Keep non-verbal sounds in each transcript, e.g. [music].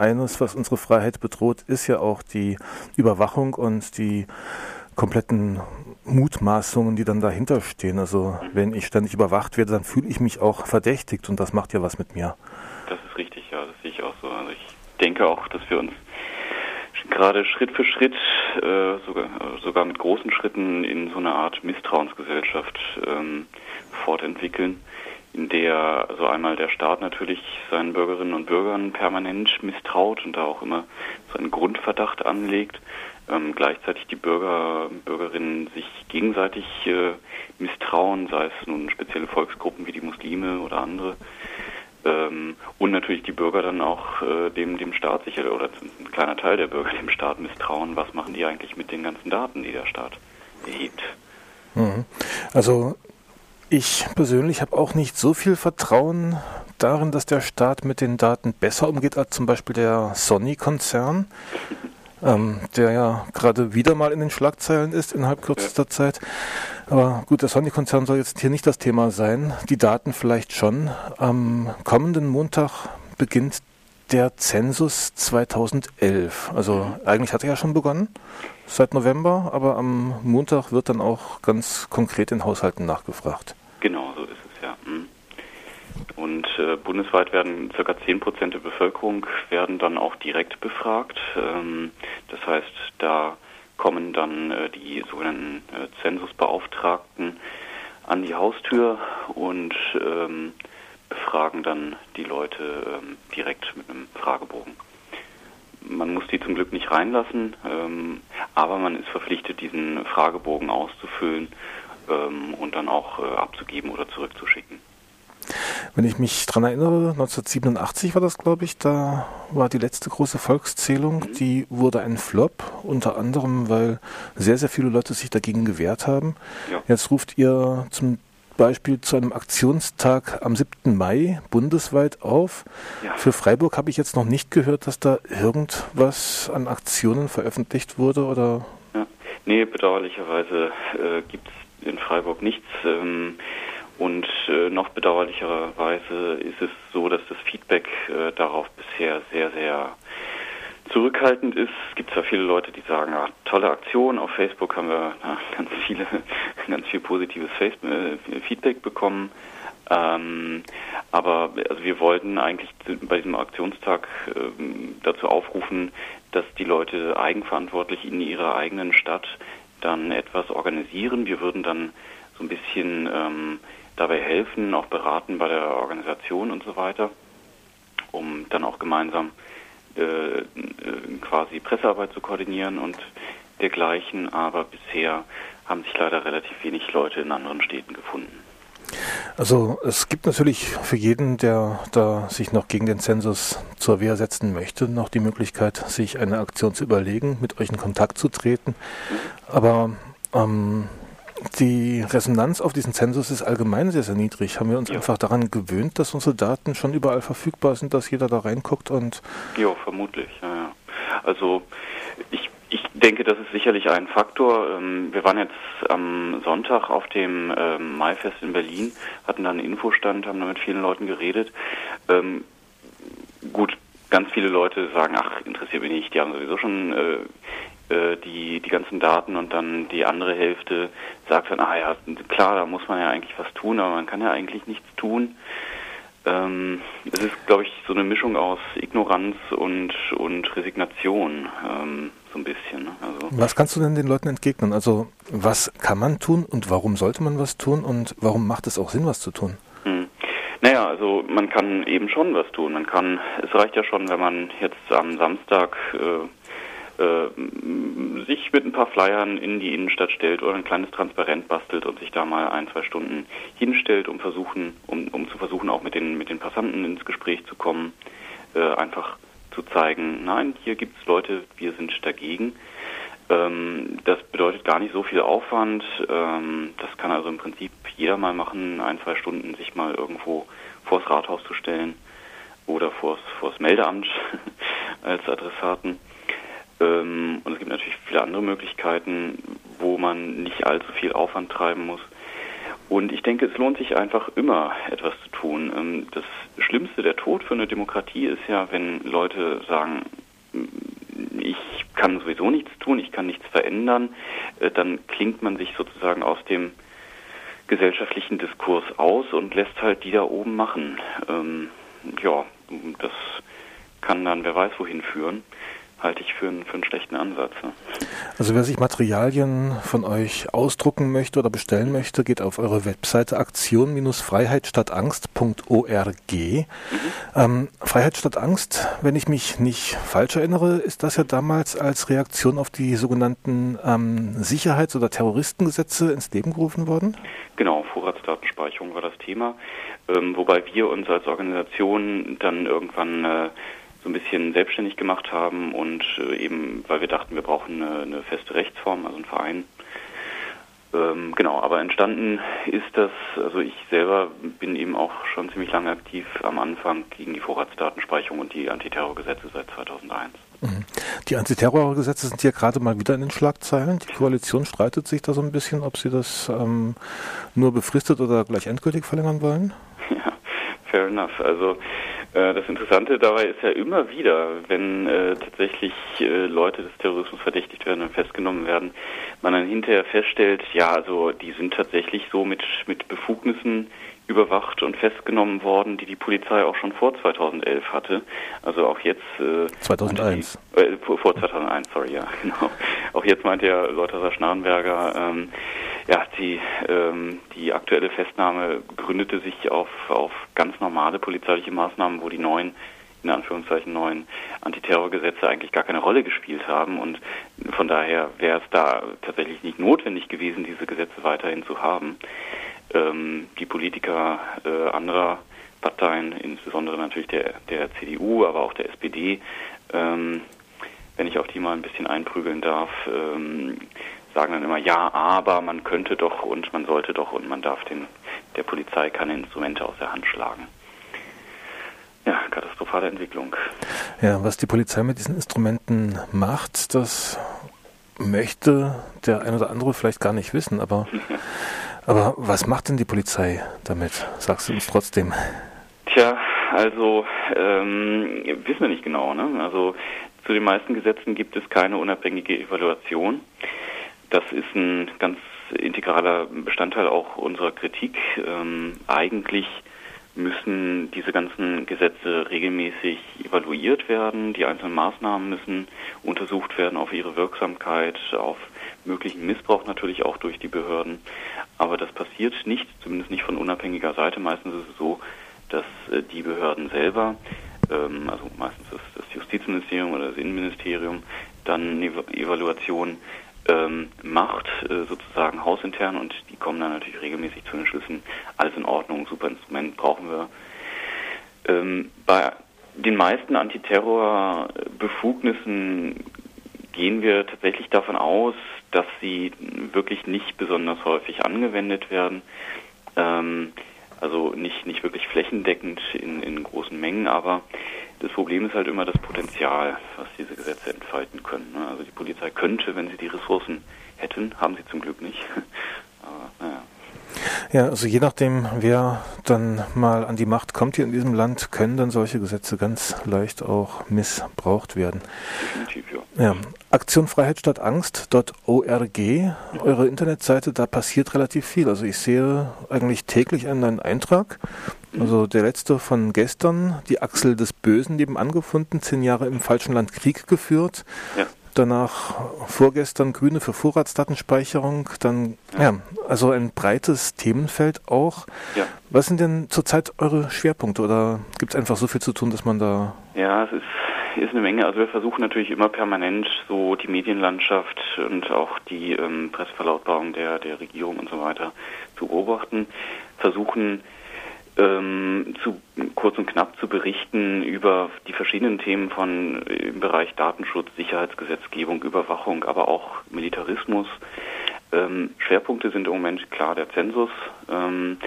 eines, was unsere Freiheit bedroht, ist ja auch die Überwachung und die kompletten Mutmaßungen, die dann dahinter stehen. Also wenn ich ständig überwacht werde, dann fühle ich mich auch verdächtigt und das macht ja was mit mir. Das ist richtig, ja, das sehe ich auch so. Also ich denke auch, dass wir uns gerade Schritt für Schritt, äh, sogar, sogar mit großen Schritten in so eine Art Misstrauensgesellschaft ähm, fortentwickeln, in der also einmal der Staat natürlich seinen Bürgerinnen und Bürgern permanent misstraut und da auch immer so einen Grundverdacht anlegt, ähm, gleichzeitig die Bürger Bürgerinnen sich gegenseitig äh, misstrauen, sei es nun spezielle Volksgruppen wie die Muslime oder andere. Ähm, und natürlich die Bürger dann auch äh, dem, dem Staat sicher, oder ein kleiner Teil der Bürger [laughs] dem Staat misstrauen, was machen die eigentlich mit den ganzen Daten, die der Staat erhebt. Mhm. Also ich persönlich habe auch nicht so viel Vertrauen darin, dass der Staat mit den Daten besser umgeht als zum Beispiel der Sony-Konzern, ähm, der ja gerade wieder mal in den Schlagzeilen ist innerhalb kürzester. Zeit. Aber gut, der Sony-Konzern soll jetzt hier nicht das Thema sein. Die Daten vielleicht schon. Am kommenden Montag beginnt der Zensus 2011. Also mhm. eigentlich hat er ja schon begonnen, seit November, aber am Montag wird dann auch ganz konkret in Haushalten nachgefragt. Genau, so ist es ja. Mhm. Und äh, bundesweit werden ca. 10 Prozent der Bevölkerung werden dann auch direkt befragt. Ähm, das heißt, da kommen dann äh, die sogenannten äh, Zensusbeauftragten an die Haustür und ähm, befragen dann die Leute ähm, direkt mit einem Fragebogen. Man muss die zum Glück nicht reinlassen, ähm, aber man ist verpflichtet, diesen Fragebogen auszufüllen ähm, und dann auch äh, abzugeben oder zurückzuschicken. Wenn ich mich daran erinnere, 1987 war das, glaube ich, da war die letzte große Volkszählung. Mhm. Die wurde ein Flop, unter anderem, weil sehr, sehr viele Leute sich dagegen gewehrt haben. Ja. Jetzt ruft ihr zum Beispiel zu einem Aktionstag am 7. Mai bundesweit auf. Ja. Für Freiburg habe ich jetzt noch nicht gehört, dass da irgendwas an Aktionen veröffentlicht wurde oder? Ja. Nee, bedauerlicherweise äh, gibt es in Freiburg nichts. Ähm, und äh, noch bedauerlicherweise ist es so, dass das Feedback äh, darauf bisher sehr, sehr zurückhaltend ist. Es gibt zwar viele Leute, die sagen, ah, tolle Aktion, auf Facebook haben wir na, [laughs] ganz viele, ganz viel positives Facebook, äh, Feedback bekommen. Ähm, aber also wir wollten eigentlich bei diesem Aktionstag äh, dazu aufrufen, dass die Leute eigenverantwortlich in ihrer eigenen Stadt dann etwas organisieren. Wir würden dann so ein bisschen ähm, dabei helfen, auch beraten bei der Organisation und so weiter, um dann auch gemeinsam äh, äh, quasi Pressearbeit zu koordinieren und dergleichen. Aber bisher haben sich leider relativ wenig Leute in anderen Städten gefunden. Also es gibt natürlich für jeden, der da sich noch gegen den Zensus zur Wehr setzen möchte, noch die Möglichkeit, sich eine Aktion zu überlegen, mit euch in Kontakt zu treten. Aber ähm, die Resonanz auf diesen Zensus ist allgemein sehr, sehr niedrig. Haben wir uns ja. einfach daran gewöhnt, dass unsere Daten schon überall verfügbar sind, dass jeder da reinguckt und. Ja, vermutlich. Ja, ja. Also ich denke, das ist sicherlich ein Faktor. Ähm, wir waren jetzt am Sonntag auf dem ähm, Maifest in Berlin, hatten da einen Infostand, haben da mit vielen Leuten geredet. Ähm, gut, ganz viele Leute sagen, ach, interessiert mich nicht, die haben sowieso schon äh, äh, die, die ganzen Daten und dann die andere Hälfte sagt dann, ah ja, klar, da muss man ja eigentlich was tun, aber man kann ja eigentlich nichts tun. Ähm, es ist, glaube ich, so eine Mischung aus Ignoranz und, und Resignation, ähm, so ein bisschen. Ne? Also, was kannst du denn den Leuten entgegnen? Also, was kann man tun und warum sollte man was tun und warum macht es auch Sinn, was zu tun? Hm. Naja, also man kann eben schon was tun. Man kann, es reicht ja schon, wenn man jetzt am Samstag äh, äh, sich mit ein paar Flyern in die Innenstadt stellt oder ein kleines Transparent bastelt und sich da mal ein, zwei Stunden hinstellt, um versuchen, um, um zu versuchen, auch mit den, mit den Passanten ins Gespräch zu kommen, äh, einfach zu zeigen, nein, hier gibt es Leute, wir sind dagegen. Ähm, das bedeutet gar nicht so viel Aufwand. Ähm, das kann also im Prinzip jeder mal machen, ein, zwei Stunden sich mal irgendwo vors Rathaus zu stellen oder vors, vors Meldeamt [laughs] als Adressaten. Ähm, und es gibt natürlich viele andere Möglichkeiten, wo man nicht allzu viel Aufwand treiben muss. Und ich denke, es lohnt sich einfach immer etwas zu tun. Ähm, das Schlimmste, der Tod für eine Demokratie ist ja, wenn Leute sagen, ich kann sowieso nichts tun, ich kann nichts verändern, äh, dann klingt man sich sozusagen aus dem gesellschaftlichen Diskurs aus und lässt halt die da oben machen. Ähm, ja, das kann dann wer weiß wohin führen halte ich für einen, für einen schlechten Ansatz. Ne? Also wer sich Materialien von euch ausdrucken möchte oder bestellen möchte, geht auf eure Webseite aktion-freiheit-statt-angst.org. Mhm. Ähm, Freiheit statt Angst, wenn ich mich nicht falsch erinnere, ist das ja damals als Reaktion auf die sogenannten ähm, Sicherheits- oder Terroristengesetze ins Leben gerufen worden? Genau, Vorratsdatenspeicherung war das Thema, ähm, wobei wir uns als Organisation dann irgendwann äh, so ein bisschen selbstständig gemacht haben und äh, eben, weil wir dachten, wir brauchen eine, eine feste Rechtsform, also einen Verein. Ähm, genau, aber entstanden ist das, also ich selber bin eben auch schon ziemlich lange aktiv am Anfang gegen die Vorratsdatenspeicherung und die Antiterrorgesetze seit 2001. Mhm. Die Antiterrorgesetze sind hier gerade mal wieder in den Schlagzeilen. Die Koalition streitet sich da so ein bisschen, ob sie das ähm, nur befristet oder gleich endgültig verlängern wollen. [laughs] Ja, fair enough. Also das Interessante dabei ist ja immer wieder, wenn äh, tatsächlich äh, Leute des Terrorismus verdächtigt werden und festgenommen werden, man dann hinterher feststellt, ja, also die sind tatsächlich so mit, mit Befugnissen überwacht und festgenommen worden, die die Polizei auch schon vor 2011 hatte. Also auch jetzt. Äh, 2001. Die, äh, vor 2001, sorry, ja, [laughs] genau. Auch jetzt meint ja Leutherer Schnarrenberger, ähm, ja, die, ähm, die aktuelle Festnahme gründete sich auf, auf ganz normale polizeiliche Maßnahmen, wo die neuen in Anführungszeichen neuen Antiterrorgesetze eigentlich gar keine Rolle gespielt haben und von daher wäre es da tatsächlich nicht notwendig gewesen, diese Gesetze weiterhin zu haben ähm, die Politiker äh, anderer Parteien, insbesondere natürlich der, der CDU, aber auch der SPD, ähm, wenn ich auf die mal ein bisschen einprügeln darf, ähm, sagen dann immer, ja, aber man könnte doch und man sollte doch und man darf den, der Polizei keine Instrumente aus der Hand schlagen. Ja, katastrophale Entwicklung. Ja, was die Polizei mit diesen Instrumenten macht, das möchte der ein oder andere vielleicht gar nicht wissen, aber [laughs] Aber was macht denn die Polizei damit? Sagst du uns trotzdem? Tja, also ähm, wissen wir nicht genau. Ne? Also zu den meisten Gesetzen gibt es keine unabhängige Evaluation. Das ist ein ganz integraler Bestandteil auch unserer Kritik. Ähm, eigentlich müssen diese ganzen Gesetze regelmäßig evaluiert werden. Die einzelnen Maßnahmen müssen untersucht werden auf ihre Wirksamkeit, auf möglichen Missbrauch natürlich auch durch die Behörden. Aber das passiert nicht, zumindest nicht von unabhängiger Seite. Meistens ist es so, dass äh, die Behörden selber, ähm, also meistens das, das, Justizministerium oder das Innenministerium, dann eine Evaluation ähm, macht, äh, sozusagen hausintern und die kommen dann natürlich regelmäßig zu den Schlüssen, alles in Ordnung, super Instrument brauchen wir. Ähm, bei den meisten Antiterrorbefugnissen gehen wir tatsächlich davon aus, dass sie wirklich nicht besonders häufig angewendet werden. Ähm, also nicht, nicht wirklich flächendeckend in, in großen Mengen, aber das Problem ist halt immer das Potenzial, was diese Gesetze entfalten können. Ne? Also die Polizei könnte, wenn sie die Ressourcen hätten, haben sie zum Glück nicht. [laughs] aber naja. Ja, also je nachdem, wer dann mal an die Macht kommt hier in diesem Land, können dann solche Gesetze ganz leicht auch missbraucht werden. Definitiv, ja. ja. Aktion Freiheit statt Angst.org, eure Internetseite, da passiert relativ viel. Also ich sehe eigentlich täglich einen Eintrag. Also der letzte von gestern, die Achsel des Bösen nebenan gefunden, zehn Jahre im falschen Land Krieg geführt. Ja danach vorgestern Grüne für Vorratsdatenspeicherung, dann ja, also ein breites Themenfeld auch. Ja. Was sind denn zurzeit eure Schwerpunkte oder gibt es einfach so viel zu tun, dass man da Ja, es ist ist eine Menge. Also wir versuchen natürlich immer permanent so die Medienlandschaft und auch die ähm, Presseverlautbarung der, der Regierung und so weiter zu beobachten, versuchen ähm, zu, kurz und knapp zu berichten über die verschiedenen Themen von äh, im Bereich Datenschutz, Sicherheitsgesetzgebung, Überwachung, aber auch Militarismus. Ähm, Schwerpunkte sind im Moment klar der Zensus, ähm,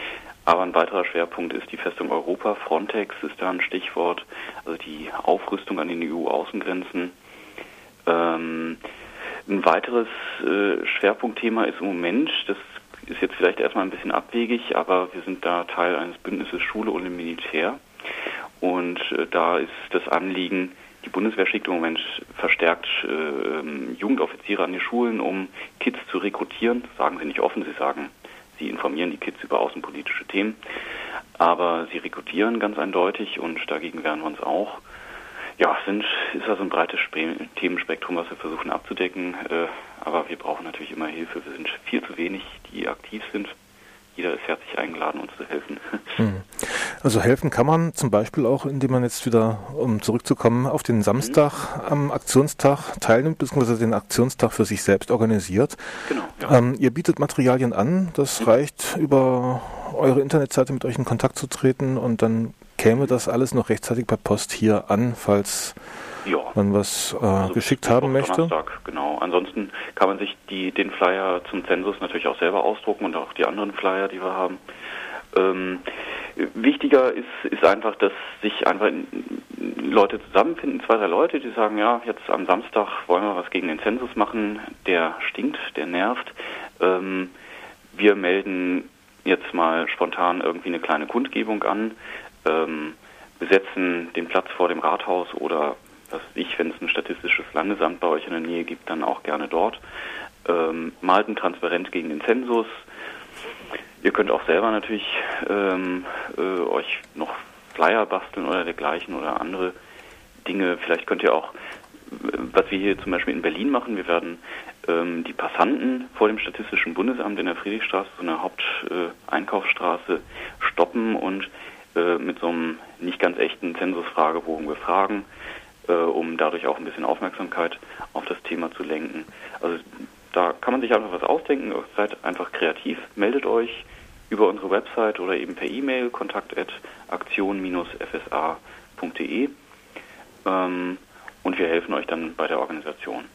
aber ein weiterer Schwerpunkt ist die Festung Europa. Frontex ist da ein Stichwort, also die Aufrüstung an den EU-Außengrenzen. Ähm, ein weiteres äh, Schwerpunktthema ist im Moment, das ist jetzt vielleicht erstmal ein bisschen abwegig, aber wir sind da Teil eines Bündnisses Schule und Militär. Und äh, da ist das Anliegen, die Bundeswehr schickt im Moment verstärkt äh, ähm, Jugendoffiziere an die Schulen, um Kids zu rekrutieren. Das sagen sie nicht offen, sie sagen, sie informieren die Kids über außenpolitische Themen. Aber sie rekrutieren ganz eindeutig und dagegen wehren wir uns auch. Ja, sind, ist also ein breites Themenspektrum, was wir versuchen abzudecken. Äh, aber wir brauchen natürlich immer Hilfe. Wir sind viel zu wenig, die aktiv sind. Jeder ist herzlich eingeladen, uns zu helfen. [laughs] Hm. Also helfen kann man zum Beispiel auch, indem man jetzt wieder, um zurückzukommen, auf den Samstag mhm. am Aktionstag teilnimmt, beziehungsweise den Aktionstag für sich selbst organisiert. Genau. Ja. Ähm, ihr bietet Materialien an. Das mhm. reicht über eure Internetseite mit euch in Kontakt zu treten und dann käme das alles noch rechtzeitig per Post hier an, falls ja. man was äh, also geschickt haben möchte. Donnerstag, genau. Ansonsten kann man sich die, den Flyer zum Zensus natürlich auch selber ausdrucken und auch die anderen Flyer, die wir haben. Ähm, wichtiger ist, ist einfach, dass sich einfach Leute zusammenfinden, zwei, drei Leute, die sagen, ja, jetzt am Samstag wollen wir was gegen den Zensus machen, der stinkt, der nervt. Ähm, wir melden jetzt mal spontan irgendwie eine kleine Kundgebung an, ähm, besetzen den Platz vor dem Rathaus oder was ich, wenn es ein statistisches Landesamt bei euch in der Nähe gibt, dann auch gerne dort. Ähm, malten transparent gegen den Zensus. Ihr könnt auch selber natürlich ähm, äh, euch noch Flyer basteln oder dergleichen oder andere Dinge. Vielleicht könnt ihr auch, was wir hier zum Beispiel in Berlin machen, wir werden ähm, die Passanten vor dem Statistischen Bundesamt in der Friedrichstraße, so einer Haupteinkaufsstraße, äh, stoppen und äh, mit so einem nicht ganz echten Zensusfragebogen befragen äh, um dadurch auch ein bisschen Aufmerksamkeit auf das Thema zu lenken. Also da kann man sich einfach was ausdenken, seid einfach kreativ, meldet euch über unsere Website oder eben per E-Mail kontakt@aktion-fsa.de ähm, und wir helfen euch dann bei der Organisation.